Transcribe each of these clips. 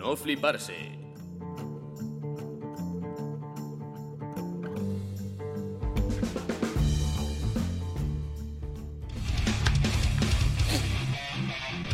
No fliparse.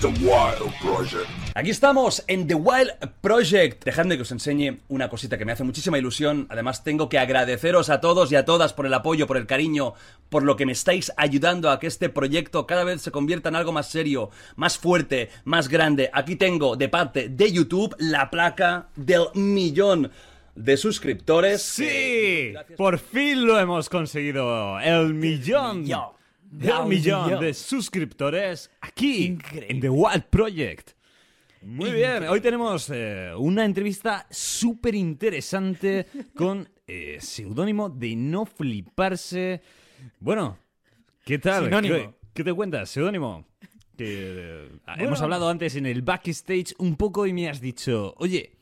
The Wild Project. Aquí estamos en The Wild Project. Dejadme que os enseñe una cosita que me hace muchísima ilusión. Además, tengo que agradeceros a todos y a todas por el apoyo, por el cariño, por lo que me estáis ayudando a que este proyecto cada vez se convierta en algo más serio, más fuerte, más grande. Aquí tengo de parte de YouTube la placa del millón de suscriptores. Sí, por fin lo hemos conseguido. El millón. millón millón. de suscriptores aquí Increíble. en The Wild Project. Muy bien, hoy tenemos eh, una entrevista súper interesante con eh, seudónimo de no fliparse. Bueno, ¿qué tal? Sinónimo. ¿Qué, qué te cuentas, seudónimo? Que, eh, hemos hablado antes en el backstage un poco y me has dicho, oye,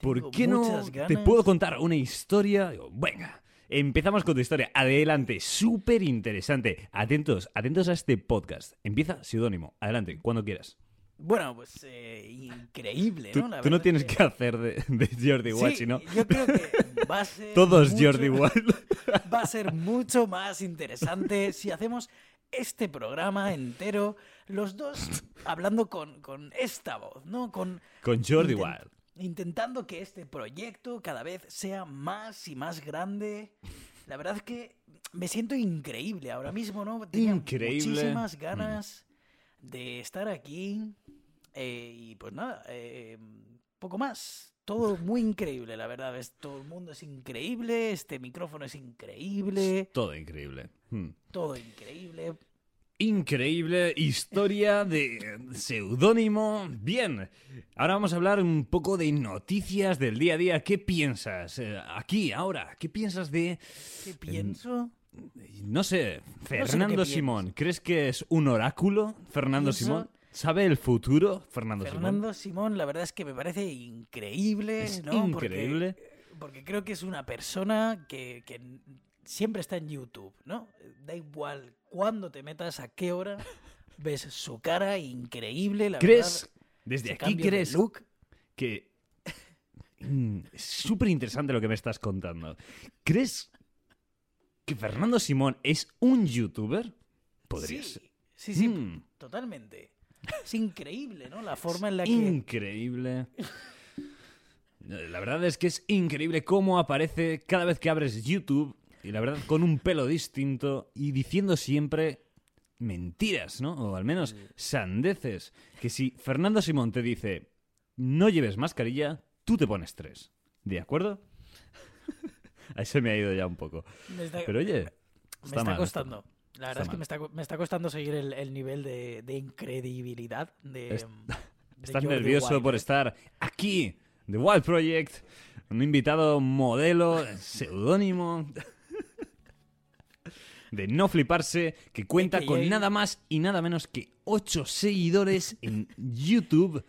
¿por Tengo qué no muchas te puedo contar una historia? Digo, venga, empezamos con tu historia. Adelante, súper interesante. Atentos, atentos a este podcast. Empieza seudónimo. Adelante, cuando quieras. Bueno, pues eh, increíble, ¿no? La tú no tienes es que hacer de, de Jordi Wild, Sí, sino yo creo que va a ser todos mucho- Jordi Wild. Va a ser mucho más interesante si hacemos este programa entero, los dos hablando con, con esta voz, ¿no? Con Con Jordi inten- Wild. Intentando que este proyecto cada vez sea más y más grande. La verdad es que me siento increíble ahora mismo, ¿no? Tenía Increíble. muchísimas ganas de estar aquí. Eh, y pues nada, eh, poco más. Todo muy increíble, la verdad. Es, todo el mundo es increíble, este micrófono es increíble, Todo increíble. Hmm. todo increíble. Increíble historia de seudónimo. Bien, ahora vamos a hablar un poco de noticias del día a día. ¿Qué piensas eh, aquí, ahora? ¿Qué piensas de, ¿Qué pienso? no sé, Fernando. Simón? ¿Crees que es un oráculo, Fernando Pienso- Simón? ¿Sabe el futuro, Fernando, Simón? Fernando Simón, la verdad es que me parece increíble, Es ¿no? increíble. Porque, porque creo que es una persona que, que siempre está en YouTube, ¿no? Da igual cuándo te metas, a qué hora, ves su cara increíble, la ¿Crees, verdad. desde aquí crees look. que... Mm, Es súper interesante lo que me estás contando. ¿Crees que Fernando Simón es un youtuber? Podría Sí, ser. sí, sí, Mm. totalmente. Es increíble, ¿no? La forma en la que... Increíble. La verdad es que es increíble cómo aparece cada vez que abres YouTube y la verdad con un pelo distinto y diciendo siempre mentiras, ¿no? O al menos sandeces. Que si Fernando Simón te dice no lleves mascarilla, tú te pones tres. ¿De acuerdo? Ahí se me ha ido ya un poco. está- Pero oye, me está está mal, costando. La verdad está es que me está, me está costando seguir el, el nivel de, de incredibilidad de... Es- de Estás nervioso Wild, por estar aquí, The Wild Project, un invitado modelo, seudónimo, de no fliparse, que cuenta AKA. con nada más y nada menos que 8 seguidores en YouTube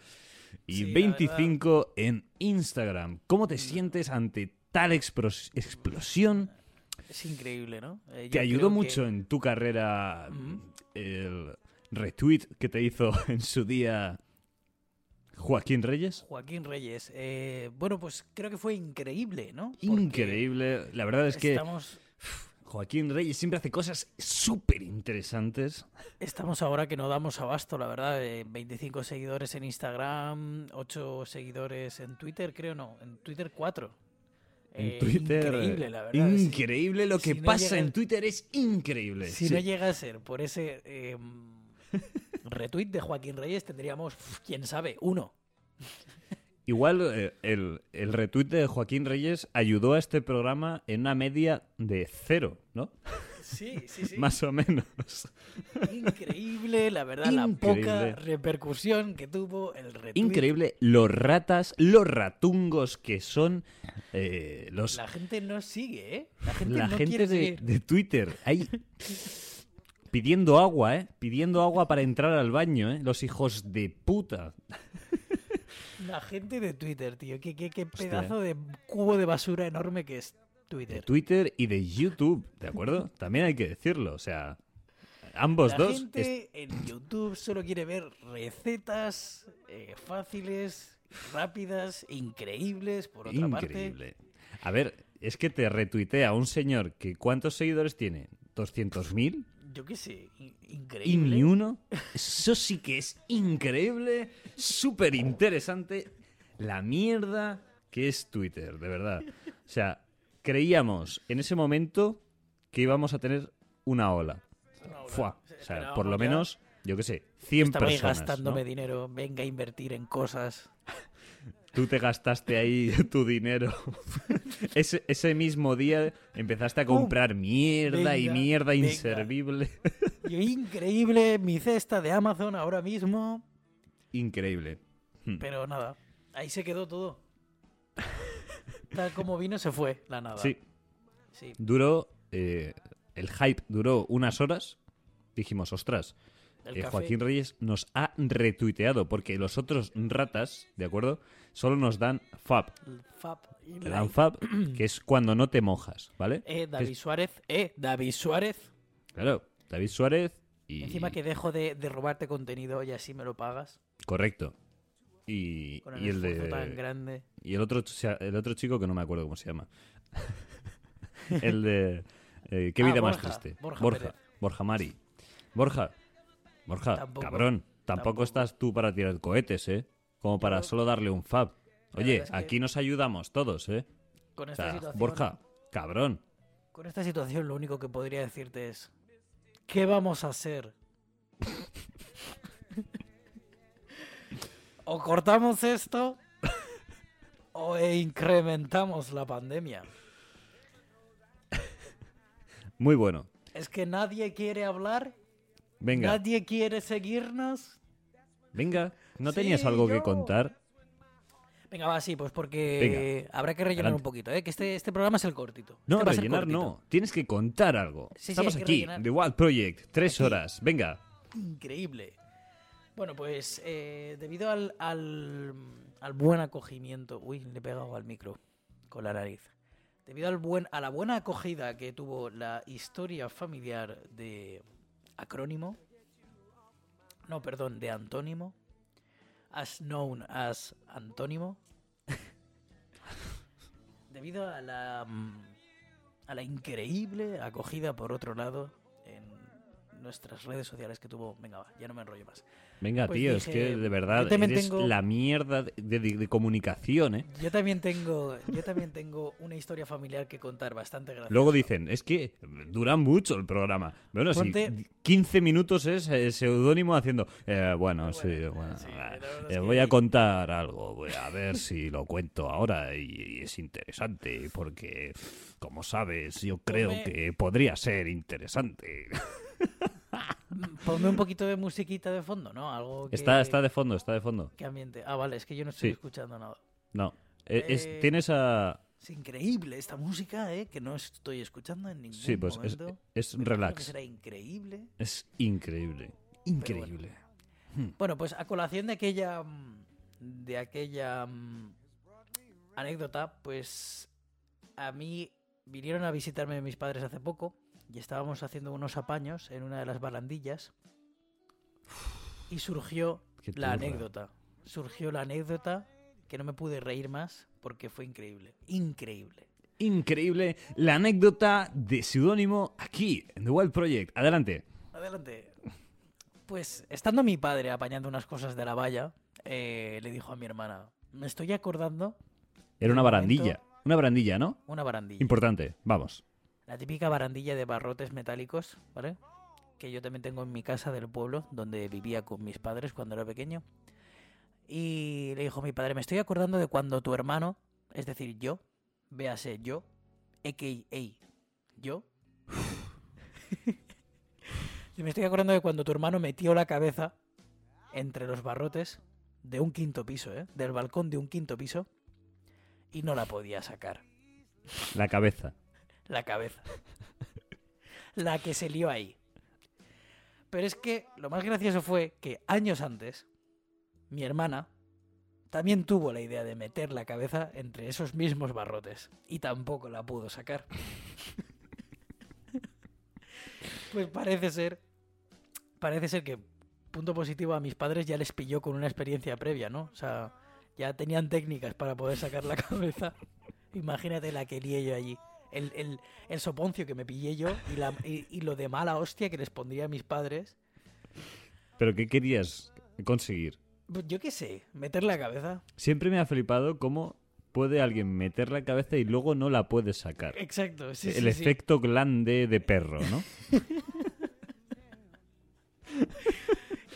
y Sí, la 25 en Instagram. ¿Cómo te sientes ante tal explosión? Es increíble, ¿no? Eh, ¿Te ayudó que- mucho en tu carrera el retweet que te hizo en su día Joaquín Reyes? Joaquín Reyes. eh, bueno, pues creo que fue increíble, ¿no? Porque Increíble. La verdad es que Estamos, Joaquín Reyes siempre hace cosas súper interesantes. estamos ahora que no damos abasto, la verdad. eh, 25 seguidores en Instagram, 8 seguidores en Twitter, creo no. En Twitter 4. En Twitter. Increíble, la verdad. Increíble. Lo que Si no pasa llega- en Twitter es increíble. Si Sí. no llega a ser por ese eh, retweet de Joaquín Reyes, tendríamos, quién sabe, uno. Igual eh, el, el retweet de Joaquín Reyes ayudó a este programa en una media de cero, ¿no? Sí, sí, sí. Más o menos. Increíble, la verdad, la poca repercusión que tuvo el retweet. Increíble los ratas, los ratungos que son eh, los La gente no sigue, ¿eh? La gente la no gente quiere de, seguir. de Twitter. Ahí pidiendo agua, ¿eh? Pidiendo agua para entrar al baño, ¿eh? Los hijos de puta. La gente de Twitter, tío. Qué, qué, qué Hostia. pedazo de cubo de basura enorme que es De Twitter. Twitter y de YouTube, ¿de acuerdo? También hay que decirlo, o sea, ambos La dos. es- gente en YouTube solo quiere ver recetas eh, fáciles rápidas, increíbles, por otra parte. Increíble. A ver, es que te retuitea un señor que ¿cuántos seguidores tiene? ¿200.000? Yo qué sé, in- ¿Y increíble. ni uno? Eso sí que es increíble, súper interesante. La mierda que es Twitter, de verdad. O sea, creíamos en ese momento que íbamos a tener una ola. No, O sea, por lo menos, yo qué sé, 100 Estabais personas. gastándome ¿no? dinero, venga a invertir en cosas. Tú te gastaste ahí tu dinero. ese, ese mismo día empezaste a ¡Pum! comprar mierda y mierda venga. inservible. Yo, increíble, mi cesta de Amazon ahora mismo. Increíble. Hmm. Pero nada, ahí se quedó todo. Tal como vino, se fue la nada. Sí, Sí. duró. eh, el hype duró unas horas. Dijimos, ostras, eh. Joaquín Reyes nos ha retuiteado porque los otros ratas, ¿de acuerdo? Solo nos dan fab. Fab y Te dan like. fab, que es cuando no te mojas, ¿vale? Eh, David es- Suárez. Eh, David Suárez. claro, David Suárez y. Encima que dejo de, de robarte contenido y así me lo pagas. Correcto. Y, Con el y el esfuerzo tan de. grande. Y el otro, el otro chico que no me acuerdo cómo se llama. el de. eh, ¿Qué Ah, vida más Borja, triste? Borja Borja. Mari. Borja. Borja, Tampoco, cabrón. Tampoco, tampoco. estás tú para tirar cohetes, ¿eh? Como para Yo- solo darle un fab. Oye, verdad es que- aquí nos ayudamos todos, ¿eh? Con O esta sea, situación. Borja, cabrón. Con esta situación lo único que podría decirte es. ¿Qué vamos a hacer? O cortamos esto. o incrementamos la pandemia. Muy bueno. Es que nadie quiere hablar. Venga, Nadie quiere seguirnos. venga. ¿No Sí, tenías algo que contar? Venga, va, sí, pues porque habrá que rellenar adelante. un poquito, ¿eh? Que este, este programa es el cortito. No, Este ser rellenar no. Tienes que contar algo. Sí, Estamos aquí, rellenar. The Wild Project. Tres Aquí. horas. Venga. Increíble. Bueno, pues eh, debido al, al, al buen acogimiento. Uy, le he pegado al micro con la nariz. Debido al buen, a la buena acogida que tuvo la historia familiar de acrónimo. No, perdón, de antónimo. As known as antónimo. Debido a la, mm, a la increíble acogida, por otro lado, nuestras redes sociales que tuvo. Venga, va, ya no me enrollo más. Venga, Pues tío, es dije, que de verdad eres tengo- la mierda de, de- de comunicación, ¿eh? Yo también tengo, yo también tengo una historia familiar que contar bastante graciosa. Luego dicen, es que dura mucho el programa. Bueno, Ponte- si 15 minutos es eh, seudónimo haciendo, eh, bueno, sí, Bueno, bueno, sí, eh, es eh, que- voy a contar algo, voy a ver si lo cuento ahora y, y es interesante porque, como sabes, yo creo que podría ser interesante. Ponme un poquito de musiquita de fondo, ¿no? Algo que, Está, está de fondo, está de fondo. que ambiente. Ah, vale, es que yo no estoy Sí. escuchando nada. No, eh, es- Eh, tienes a... Es increíble esta música, ¿eh? Que no estoy escuchando en ningún Sí, pues es, momento. es que relax. será increíble. Es increíble. Increíble. Bueno, pues a colación de aquella mm, de aquella mm, anécdota, pues a mí vinieron a visitarme mis padres hace poco y estábamos haciendo unos apaños en una de las barandillas y surgió la anécdota. Surgió la anécdota que no me pude reír más porque fue increíble, increíble. Increíble la anécdota de seudónimo aquí, en The Wild Project. Adelante. Adelante. Pues estando mi padre apañando unas cosas de la valla, eh, le dijo a mi hermana, me estoy acordando Era una barandilla. momento- Una barandilla, ¿no? una barandilla. Importante. Vamos. La típica barandilla de barrotes metálicos, ¿vale? Que yo también tengo en mi casa del pueblo, donde vivía con mis padres cuando era pequeño. Y le dijo mi padre, me estoy acordando de cuando tu hermano, es decir, yo, véase yo, a.k.a. yo, me estoy acordando de cuando tu hermano metió la cabeza entre los barrotes de un quinto piso, ¿eh? Del balcón de un quinto piso, y no la podía sacar La cabeza. La cabeza. la que se lió ahí. Pero es que lo más gracioso fue que años antes, mi hermana también tuvo la idea de meter la cabeza entre esos mismos barrotes y tampoco la pudo sacar. pues parece ser, parece ser que punto positivo a mis padres ya les pilló con una experiencia previa, ¿no? O sea, ya tenían técnicas para poder sacar la cabeza. Imagínate la que lié yo allí. El, el, el soponcio que me pillé yo y, la, y, y lo de mala hostia que les pondría a mis padres. ¿Pero qué querías conseguir? Pues yo qué sé, meter la cabeza. Siempre me ha flipado cómo puede alguien meter la cabeza y luego no la puede sacar. Exacto, sí, El sí, sí. efecto glande de perro, ¿no?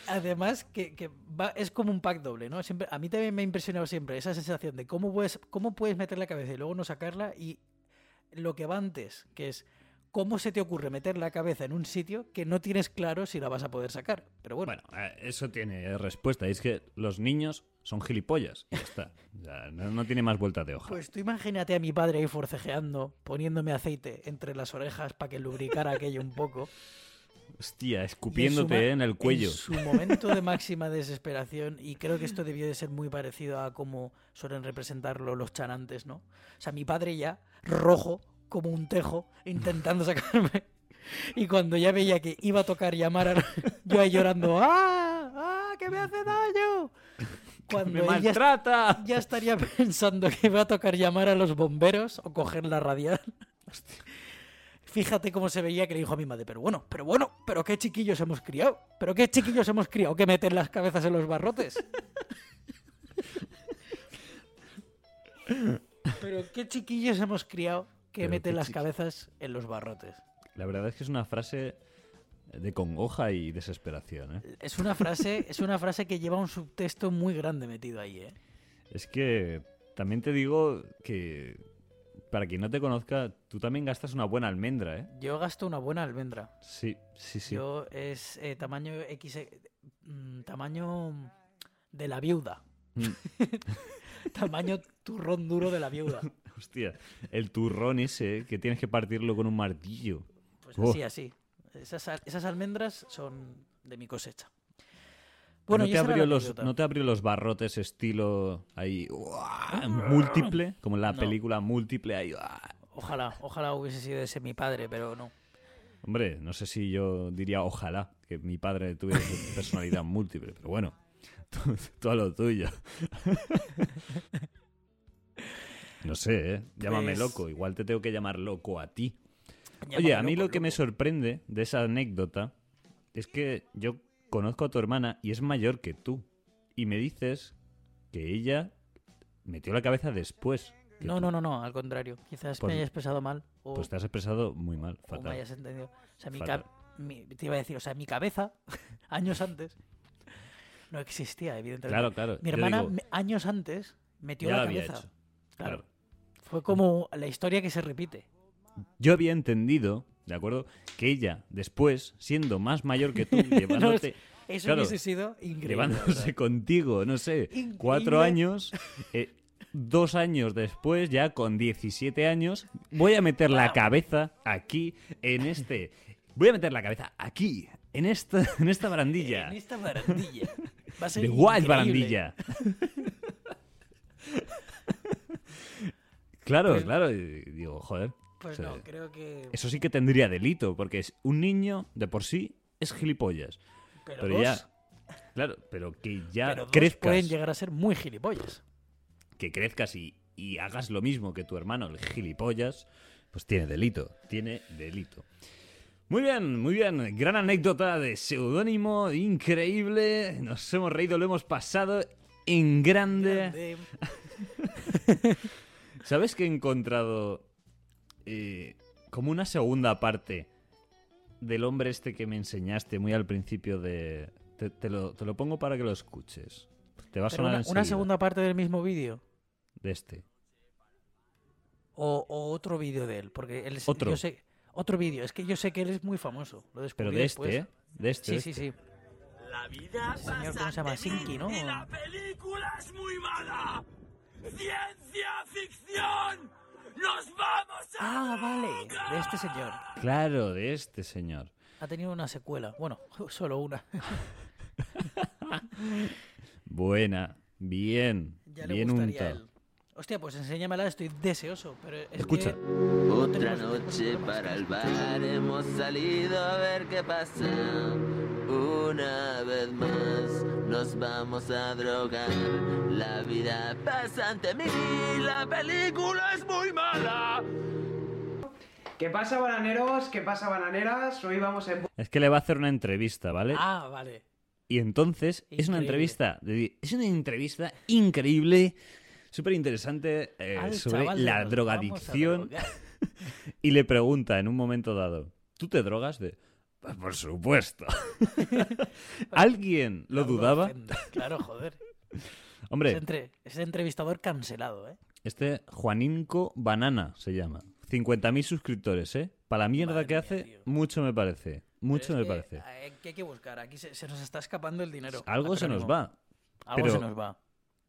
Además, que, que va- es como un pack doble, ¿no? Siempre, a mí también me ha impresionado siempre esa sensación de cómo puedes, cómo puedes meter la cabeza y luego no sacarla y lo que va antes, que es cómo se te ocurre meter la cabeza en un sitio que no tienes claro si la vas a poder sacar. Pero bueno, Bueno, eh, eso tiene respuesta. Es que los niños son gilipollas. Y ya está. No, no tiene más vuelta de hoja. pues tú imagínate a mi padre ahí forcejeando, poniéndome aceite entre las orejas para que lubricara aquello un poco. Hostia, en escupiéndote ma- en el cuello. En su momento de máxima desesperación, y creo que esto debió de ser muy parecido a cómo suelen representarlo los chanantes, ¿no? O sea, mi padre ya, rojo, como un tejo, intentando sacarme. Y cuando ya veía que iba a tocar llamar a... Yo ahí llorando, ¡ah! ¡ah! ¡que me hace daño! Cuando ¡Me maltrata! ya estaría pensando que iba a tocar llamar a los bomberos o coger la radial. Fíjate cómo se veía que le dijo a mi madre, pero bueno, pero bueno, pero qué chiquillos hemos criado, pero qué chiquillos hemos criado que meten las cabezas en los barrotes. pero qué chiquillos hemos criado que Pero meten las cabezas en los barrotes. La verdad es que es una frase de congoja y desesperación, ¿eh? Es una frase, es una frase que lleva un subtexto muy grande metido ahí, ¿eh? Es que también te digo que, para quien no te conozca, tú también gastas una buena almendra, ¿eh? Yo gasto una buena almendra. Sí, sí, sí. Yo es eh, tamaño X, eh, mm, tamaño de la viuda. Tamaño turrón duro de la viuda. Hostia, el turrón ese que tienes que partirlo con un martillo. Pues Oh. así, así. Esas, esas almendras son de mi cosecha. Bueno, ¿No, te abrió los. ¿No te abrió los barrotes estilo ahí ¡uah! múltiple? Como en la No. película múltiple ahí. ¡uah! Ojalá, ojalá hubiese sido ese mi padre, pero no. Hombre, no sé si yo diría ojalá que mi padre tuviera personalidad múltiple, pero bueno, tú, tú a lo tuyo. No sé, ¿eh? Llámame Pues- loco, igual te tengo que llamar loco a ti. Oye, a mí loco, lo que me sorprende de esa anécdota es que yo conozco a tu hermana y es mayor que tú. Y me dices que ella metió la cabeza después. No, tú. no, no, no, al contrario. Quizás Pues- me hayas expresado mal o, Pues te has expresado muy mal, o me fatal. hayas entendido. O sea, mi, Fatal. mi- te iba a decir, o sea, mi cabeza, años antes, no existía, evidentemente. Claro, claro. Mi hermana, digo, años antes, metió la había cabeza. hecho. Claro. Claro. Fue como la historia que se repite. Yo había entendido, ¿de acuerdo? Que ella, después, siendo más mayor que tú, llevándote, Eso Claro, hubiese sido increíble. llevándose verdad. contigo, no sé, Increíble. cuatro años, eh, dos años después, ya con 17 años, voy a meter la cabeza aquí, en este... Voy a meter la cabeza aquí, en esta, en esta barandilla. En esta barandilla. Va a ser De Wild. Barandilla. claro, Pues- claro. digo, joder. Pues o sea, no, creo que. Eso sí que tendría delito, porque es un niño de por sí es gilipollas. Pero, ya, claro, pero que ya pero crezcas, pueden llegar a ser muy gilipollas. que crezcas y, y hagas lo mismo que tu hermano, el gilipollas, pues tiene delito, tiene delito. Muy bien, muy bien. Gran anécdota de seudónimo, increíble. Nos hemos reído, lo hemos pasado en grande. De- ¿Sabes que he encontrado eh, como una segunda parte del hombre este que me enseñaste muy al principio de... Te, te lo, te lo pongo para que lo escuches. Te va a pero sonar una, una segunda parte del mismo vídeo. de este. O, o otro vídeo de él. Porque él es- Otro. yo sé- otro vídeo. Es que yo sé que él es muy famoso. Lo Pero descubrí de después. este, ¿eh? De este. Sí, de sí, este. sí. La vida Ese señor, ¿cómo se llama? mí ¿no? Y la película es muy mala. Ciencia ficción. Nos vamos a Ah, vale. De este señor. Claro, de este señor. Ha tenido una secuela. Bueno, solo una. Buena. Bien. Ya le bien gustaría a untado. él. Hostia, pues enséñamela, estoy deseoso. Pero es Escucha. que- Otra noche para el bar hemos salido a ver qué pasa. Una vez más nos vamos a drogar. La vida pasa ante mí, la película es muy mala. ¿Qué pasa, bananeros? ¿Qué pasa, bananeras? Hoy vamos en... Es que le va a hacer una entrevista, ¿vale? Ah, vale. Y entonces es una Increíble. entrevista, es una entrevista increíble, súper interesante eh, sobre chaval la drogadicción. Y le pregunta en un momento dado, ¿tú te drogas? De, "Pues por supuesto. ¿Alguien lo dudaba? Claro, joder. Hombre, entre- ese entrevistador cancelado, ¿eh? este Juaninco Banana se llama. 50.000 suscriptores, ¿eh? Para la mierda Madre que mía, hace, tío. mucho me parece. Mucho me es que, parece. ¿Qué hay que buscar? Aquí se, se nos está escapando el dinero. Algo se nos va. Algo pero- se nos va.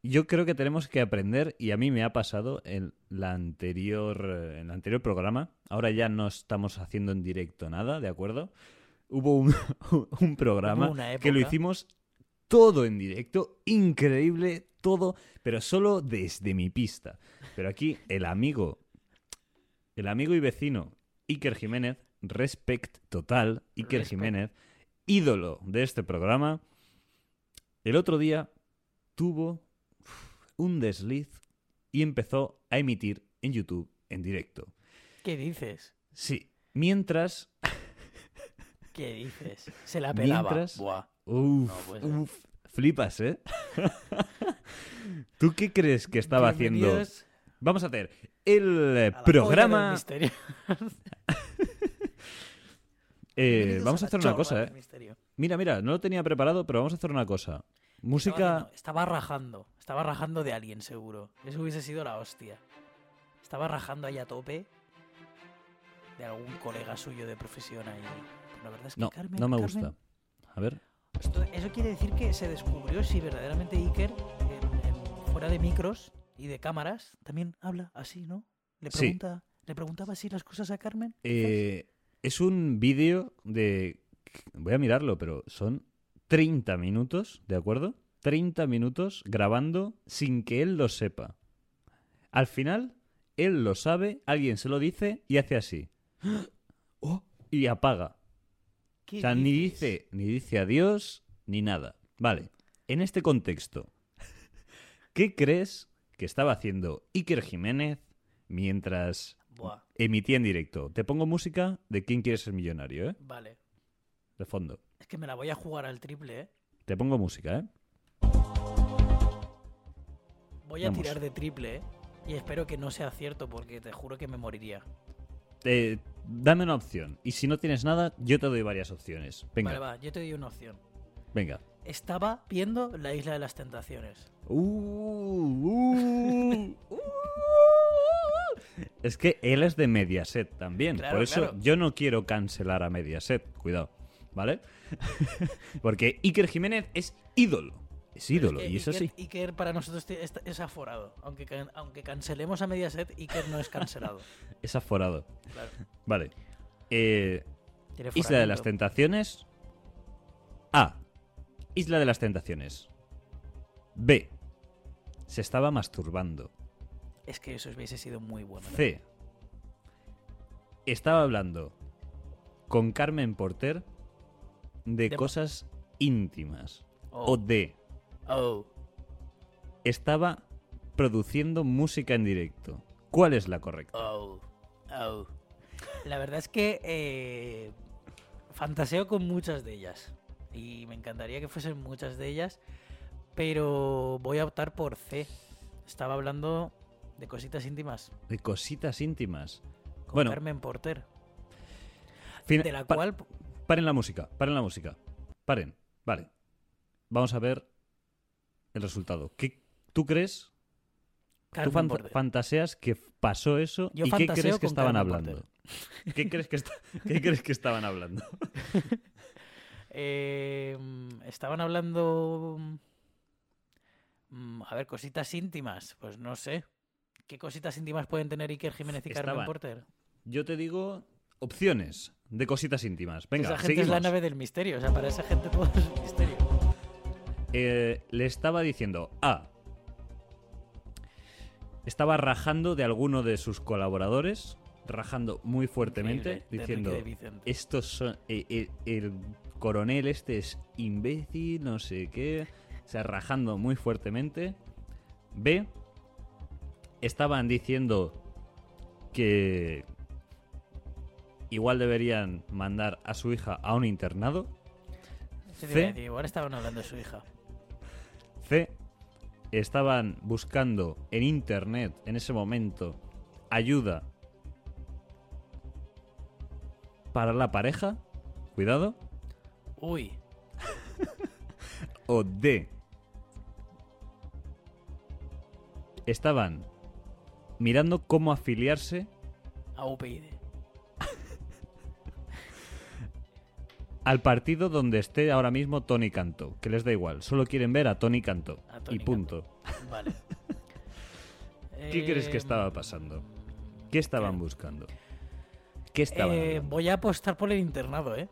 Yo creo que tenemos que aprender, y a mí me ha pasado en, la anterior, en el anterior programa, ahora ya no estamos haciendo en directo nada, ¿de acuerdo? Hubo un, un programa Hubo que lo hicimos todo en directo, increíble, todo, pero solo desde mi pista. Pero aquí el amigo, el amigo y vecino Iker Jiménez, respect total, Iker Respect. Jiménez, ídolo de este programa, el otro día tuvo un desliz y empezó a emitir en YouTube en directo. ¿Qué dices? Sí, mientras... ¿Qué dices? Se la pelaba. Mientras- Buah. Uf, No flipas, ¿eh? ¿Tú qué crees que estaba haciendo? Vamos a hacer el a programa... eh, vamos a hacer una cosa, ¿eh? Mira, mira, no lo tenía preparado, pero vamos a hacer una cosa. Música... estaba rajando. Estaba rajando de alguien, seguro. Eso hubiese sido la hostia. Estaba rajando ahí a tope de algún colega suyo de profesión ahí. Pero la verdad es que No, Carmen, no me Carmen, gusta. A ver. esto- eso quiere decir que se descubrió si verdaderamente Iker, en- en- fuera de micros y de cámaras, también habla así, ¿no? Le, Sí. pregunta, ¿Le preguntaba así las cosas a Carmen? Eh, es un vídeo de... Voy a mirarlo, pero son 30 minutos, ¿de acuerdo? 30 minutos grabando sin que él lo sepa. Al final, él lo sabe, alguien se lo dice y hace así. Oh, y apaga. ¿Qué O sea, ni dice, ni dice adiós, ni nada. Vale, en este contexto, ¿qué crees que estaba haciendo Iker Jiménez mientras Buah, emitía en directo? Te pongo música de quién quiere ser millonario, ¿eh? vale. De fondo. Es que me la voy a jugar al triple, ¿eh? Te pongo música, ¿eh? Voy a Vamos. tirar de triple, ¿eh? Y espero que no sea cierto porque te juro que me moriría. Eh, dame una opción. Y si no tienes nada, yo te doy varias opciones. Venga, Vale, va, yo te doy una opción. venga. Estaba viendo La Isla de las Tentaciones. Uh, uh, uh. Es que él es de Mediaset también. Claro, Por eso claro. yo no quiero cancelar a Mediaset. Cuidado. ¿Vale? Porque Iker Jiménez es ídolo. Es ídolo. que y es Iker- así. Iker para nosotros es, aforado. Aunque, aunque cancelemos a Mediaset, Iker no es cancelado. Es aforado. Claro. Vale. Eh, Isla de las. Tentaciones. A. Isla de las Tentaciones. B. Se estaba masturbando. Es que eso hubiese sido muy bueno. C. Estaba hablando con Carmen Porter de De- cosas íntimas. Oh. O D. Oh. Estaba produciendo música en directo. ¿Cuál es la correcta? Oh, oh. La verdad es que eh, fantaseo con muchas de ellas. Y me encantaría que fuesen muchas de ellas. Pero voy a optar por C. Estaba hablando de cositas íntimas. De cositas íntimas. Con Bueno, Carmen Porter. Fin- De la pa- cual. Paren la música, paren la música. Paren. Vale. Vamos a ver el resultado. ¿Qué, ¿Tú crees? Carmen ¿Tú Porter. fantaseas que pasó eso? Yo ¿Y qué crees que estaban Carmen hablando? ¿Qué crees que, esta- ¿Qué crees que estaban hablando? Eh, estaban hablando. mm, A ver, cositas íntimas. Pues no sé. ¿Qué cositas íntimas pueden tener Iker Jiménez y Carmen Estaban- Porter? Yo te digo opciones de cositas íntimas. Venga, esa gente es la nave del misterio. O sea, para esa gente todo es misterio. Eh, le estaba diciendo A. Estaba rajando de alguno de sus colaboradores, rajando muy fuertemente, Increíble, diciendo. Estos son. eh, eh, el coronel este es imbécil, no sé qué. o sea, rajando muy fuertemente. B, estaban diciendo que igual deberían mandar a su hija a un internado. Sí, C, decir, igual estaban hablando de su hija. C, estaban buscando en internet en ese momento ayuda para la pareja. Cuidado. Uy, O D. Estaban mirando cómo afiliarse a UPyD. Al partido donde esté ahora mismo Tony Cantó. Que les da igual, solo quieren ver a Tony. A Tony y punto. Vale. ¿Qué crees que Eh, estaba pasando? ¿Qué estaban buscando? ¿Qué estaban eh, voy a apostar por el internado, ¿eh?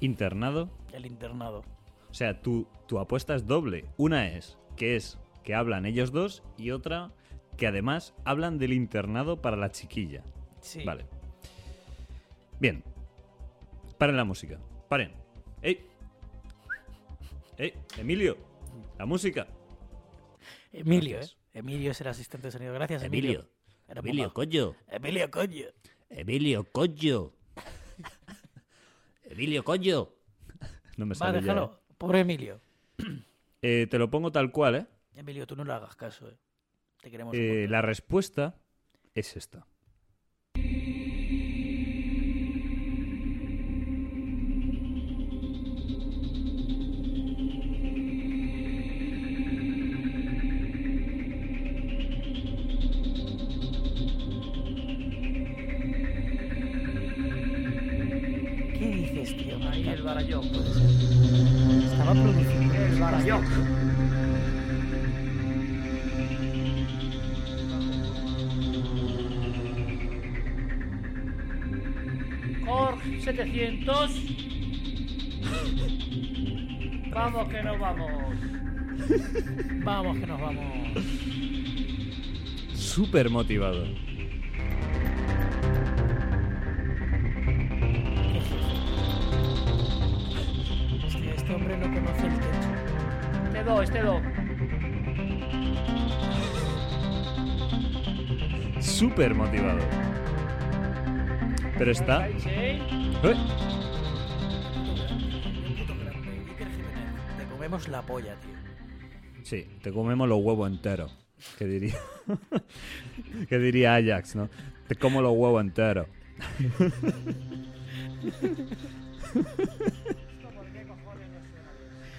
¿Internado? El internado. O sea, tu, tu apuesta es doble. Una es que es que hablan ellos dos y otra que además hablan del internado para la chiquilla. Sí. Vale. Bien. Paren la música. Paren. ¡Ey! ¡Ey! Emilio. La música. Emilio, Gracias. ¿eh? Emilio es el asistente de sonido. Gracias, Emilio. Emilio. Emilio, coño. Emilio, coño. Emilio, coño. Emilio, coño. No me Va, sale ya, déjalo. Pobre Emilio. ¿eh? Eh, te lo pongo tal cual, ¿eh? Emilio, tú no le hagas caso, ¿eh? Te queremos Eh, la respuesta es esta. 700. Vamos que nos vamos. Vamos, que nos vamos. Súper motivado. Este, este hombre no conoce el techo. Te do, este do. Súper motivado. Pero está... ¿Eh? Te comemos la polla, tío. Sí, te comemos los huevos enteros. Que diría. que diría Ajax, ¿no? Te como los huevos enteros.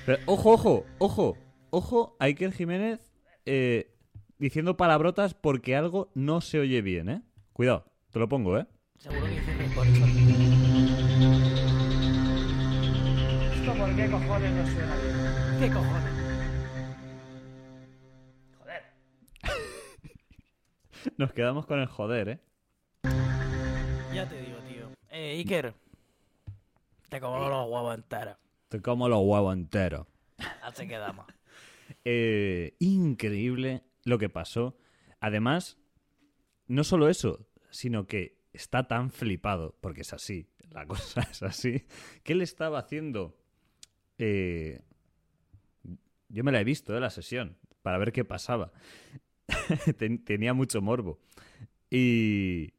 Pero, ojo, ojo, ojo, ojo, a Iker Jiménez eh, diciendo palabrotas porque algo no se oye bien, ¿eh? Cuidado, te lo pongo, ¿eh? Seguro que dice por qué cojones no suena bien? ¿Qué cojones? Joder. Nos quedamos con el joder, ¿eh? Ya te digo, tío. Eh, Iker. Te comemos los huevos enteros. Te como los huevos enteros. Así quedamos. Eh, increíble lo que pasó. Además, no solo eso, sino que está tan flipado, porque es así, la cosa es así, que él estaba haciendo... eh, yo me la he visto, de la sesión, para ver qué pasaba. Ten- tenía mucho morbo. Y,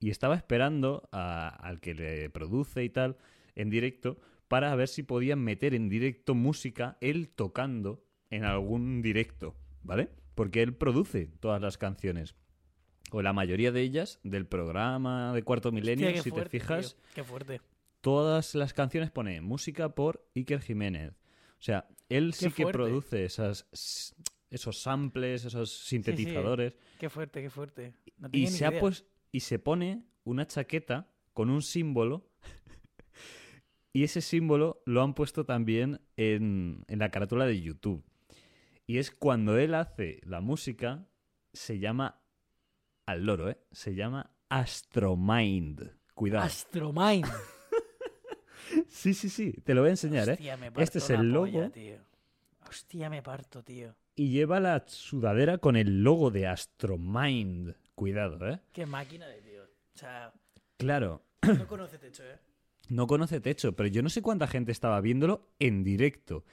y estaba esperando a- al que le produce y tal en directo para ver si podían meter en directo música él tocando en algún directo, ¿vale? Porque él produce todas las canciones. O la mayoría de ellas del programa de Cuarto Milenio, Hostia, si fuerte, te fijas, tío. Qué fuerte. Todas las canciones pone música por Iker Jiménez. O sea, él sí que fuerte. produce esas, esos samples, esos sintetizadores. Qué fuerte, qué fuerte. No Y se, ha pues, y se pone una chaqueta con un símbolo. y ese símbolo lo han puesto también en, en la carátula de YouTube. Y es cuando él hace la música, se llama al loro, ¿eh? Se llama Astromind. Cuidado. Astromind. Sí, sí, sí. Te lo voy a enseñar, Hostia, ¿eh? me parto Este es el polla, logo. tío. Hostia, me parto, tío. Y lleva la sudadera con el logo de Astromind. Cuidado, ¿eh? Qué máquina de tío. O sea, Claro. no conoce techo, ¿eh? No conoce techo, pero yo no sé cuánta gente estaba viéndolo en directo.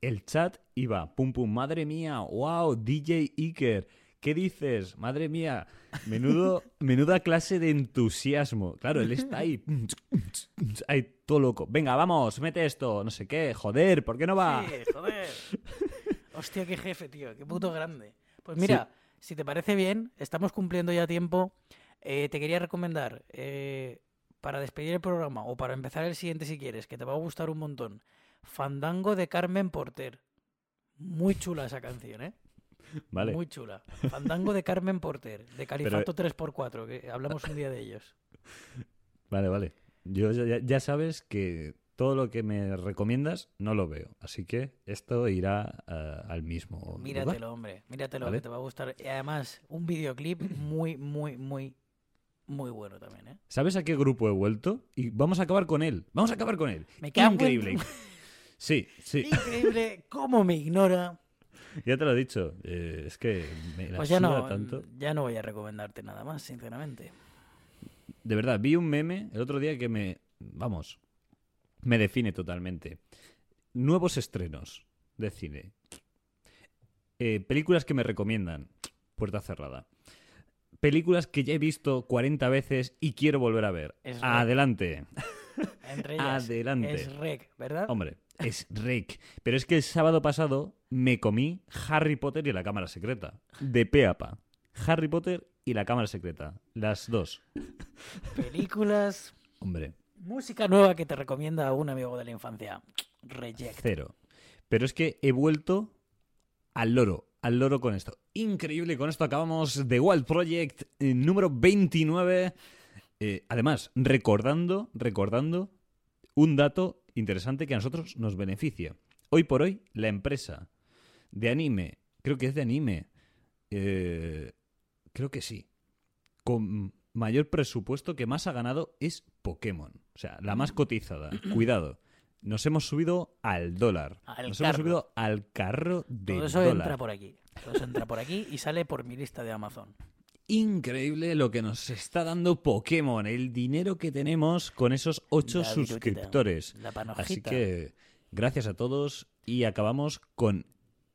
el chat iba, pum pum, madre mía, wow, DJ Iker, ¿qué dices? Madre mía, menudo, menuda clase de entusiasmo. Claro, él está ahí, ahí todo loco. Venga, vamos, mete esto, no sé qué, joder, ¿por qué no va? Sí, joder. Hostia, qué jefe, tío. Qué puto grande. Pues mira, si te parece bien, estamos cumpliendo ya tiempo. Eh, te quería recomendar, eh, para despedir el programa o para empezar el siguiente si quieres, que te va a gustar un montón, Fandango de Carmen Porter. Muy chula esa canción, ¿eh? Vale. Muy chula. Fandango de Carmen Porter, de Califato 3x4, que hablamos un día de ellos. Vale, vale. Yo ya, ya sabes que todo lo que me recomiendas no lo veo. Así que esto irá eh, al mismo. lugar. Míratelo, hombre. Míratelo, Vale. que te va a gustar. Y además, un videoclip muy, muy, muy, muy bueno también, ¿eh? ¿Sabes a qué grupo he vuelto? Y vamos a acabar con él. Vamos a acabar con él. Me cago en- Increíble. Sí, sí. Increíble cómo me ignora. Ya te lo he dicho. eh, es que me la Pues ya no, tanto. ya no voy a recomendarte nada más, sinceramente. De verdad, vi un meme el otro día que me. Vamos. Me define totalmente. Nuevos estrenos de cine. Eh, películas que me recomiendan. Puerta cerrada. Películas que ya he visto 40 veces y quiero volver a ver. Es. Adelante. Entre ellas, Adelante. es Rec, ¿verdad? Hombre, es Rec. Pero es que el sábado pasado me comí Harry Potter y la Cámara Secreta. De pe a pa. Harry Potter y la Cámara Secreta. Las dos. Películas, Hombre, música nueva que te recomienda un amigo de la infancia. Reject. cero. Pero es que he vuelto al loro. Al loro con esto. Increíble. Con esto acabamos The Wild Project eh, número 29. Eh, además, recordando, recordando un dato interesante que a nosotros nos beneficia. Hoy por hoy, la empresa de anime, creo que es de anime, eh, creo que sí, con mayor presupuesto que más ha ganado es Pokémon. O sea, la más cotizada. Cuidado. Nos hemos subido al dólar. Al Nos carro. hemos subido al carro de Todo eso dólar. entra por aquí. Todo eso entra por aquí y sale por mi lista de Amazon. Increíble lo que nos está dando Pokémon, el dinero que tenemos con esos ocho suscriptores. la. Así que gracias a todos y acabamos con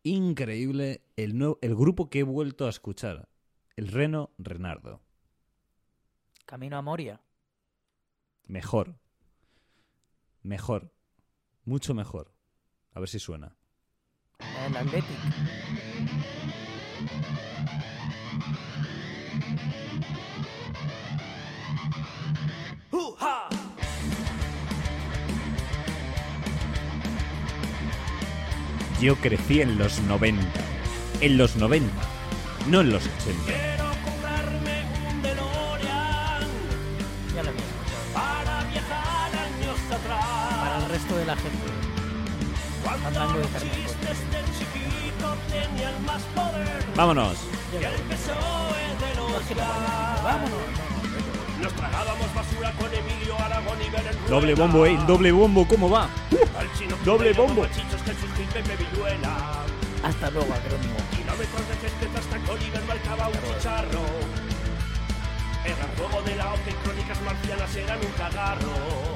increíble el, nuevo- el grupo que he vuelto a escuchar, el Reno Renardo. Camino a Moria. Mejor. Mejor. Mucho mejor. A ver si suena. El Athletic. Yo crecí en los 90. En los 90. No en los 80. Quiero comprarme un DeLorean Ya lo había escuchado. para viajar años atrás. Para el resto de la gente. Cuando Fandango de los Carmen Porter. chistes del chiquito tenían más poder Vámonos. que el PSOE de los GAS. Vámonos. Nos tragábamos basura con Emilio Aragón y Belén Rueda. Doble bombo, eh. Doble bombo, ¿cómo va? Chino doble bombo. los machichos Jesús Gil, Pepe Villuela. Hasta luego, acrónimo. Kilómetros de gente hasta que Oliver marcaba un chicharro. El fuego de la OCE y crónicas marcianas eran un cagarro.